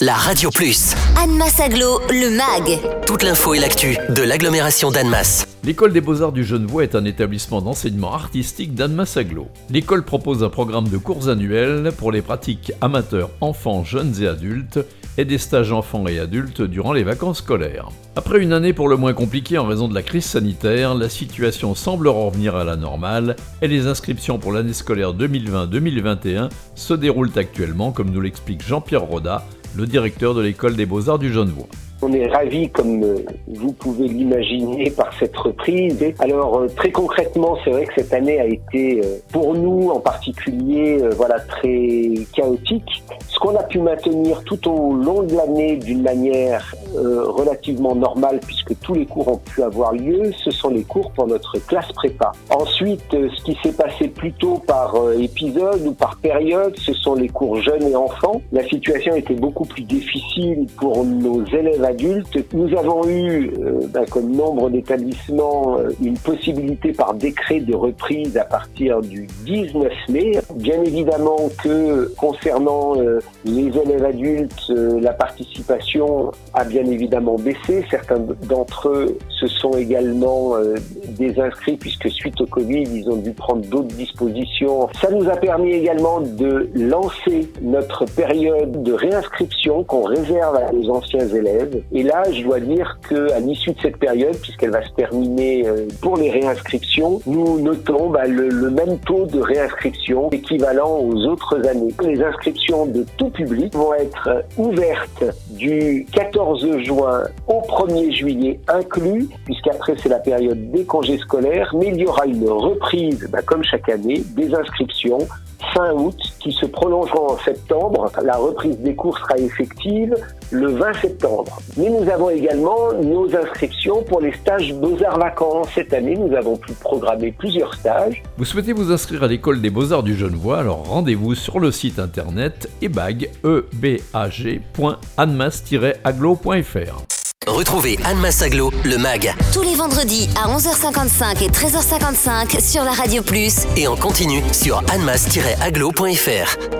la Radio Plus. Annemasse Aglo, le MAG. Toute l'info et l'actu de l'agglomération d'Annemasse. L'école des beaux-arts du Genevois est un établissement d'enseignement artistique d'Annemasse Aglo. L'école propose un programme de cours annuels pour les pratiques amateurs enfants, jeunes et adultes et des stages enfants et adultes durant les vacances scolaires. Après une année pour le moins compliquée en raison de la crise sanitaire, la situation semble revenir à la normale et les inscriptions pour l'année scolaire 2020-2021 se déroulent actuellement, comme nous l'explique Jean-Pierre Roda, le directeur de l'école des beaux-arts du Genevois. On est ravis, comme euh, vous pouvez l'imaginer, par cette reprise. Alors euh, très concrètement, c'est vrai que cette année a été euh, pour nous en particulier, voilà, très chaotique. Ce qu'on a pu maintenir tout au long de l'année d'une manière relativement normale, puisque tous les cours ont pu avoir lieu, ce sont les cours pour notre classe prépa. Ensuite, ce qui s'est passé plutôt par épisode ou par période, ce sont les cours jeunes et enfants. La situation était beaucoup plus difficile pour nos élèves nous avons eu, euh, ben, comme nombre d'établissements, euh, une possibilité par décret de reprise à partir du 19 mai. Bien évidemment que concernant euh, les élèves adultes, la participation a bien évidemment baissé. Certains d'entre eux se sont également désinscrits puisque suite au Covid, ils ont dû prendre d'autres dispositions. Ça nous a permis également de lancer notre période de réinscription qu'on réserve à nos anciens élèves et là, je dois dire qu'à l'issue de cette période, puisqu'elle va se terminer euh, pour les réinscriptions, nous notons bah, le, même taux de réinscription équivalent aux autres années. Les inscriptions de tout public vont être ouvertes du 14 juin au 1er juillet inclus, puisqu'après c'est la période des congés scolaires, mais il y aura une reprise, bah, comme chaque année, des inscriptions fin août qui se prolongeront en septembre. La reprise des cours sera effective le 20 septembre. Mais nous avons également nos inscriptions pour les stages Beaux-Arts Vacances. Cette année, nous avons pu programmer plusieurs stages. Vous souhaitez vous inscrire à l'école des Beaux-Arts du Genevois? Alors rendez-vous sur le site internet ebag, e Retrouvez Anne Massaglo, le MAG. Tous les vendredis à 11h55 et 13h55 sur la Radio Plus. Et en continu sur annemass-aglo.fr.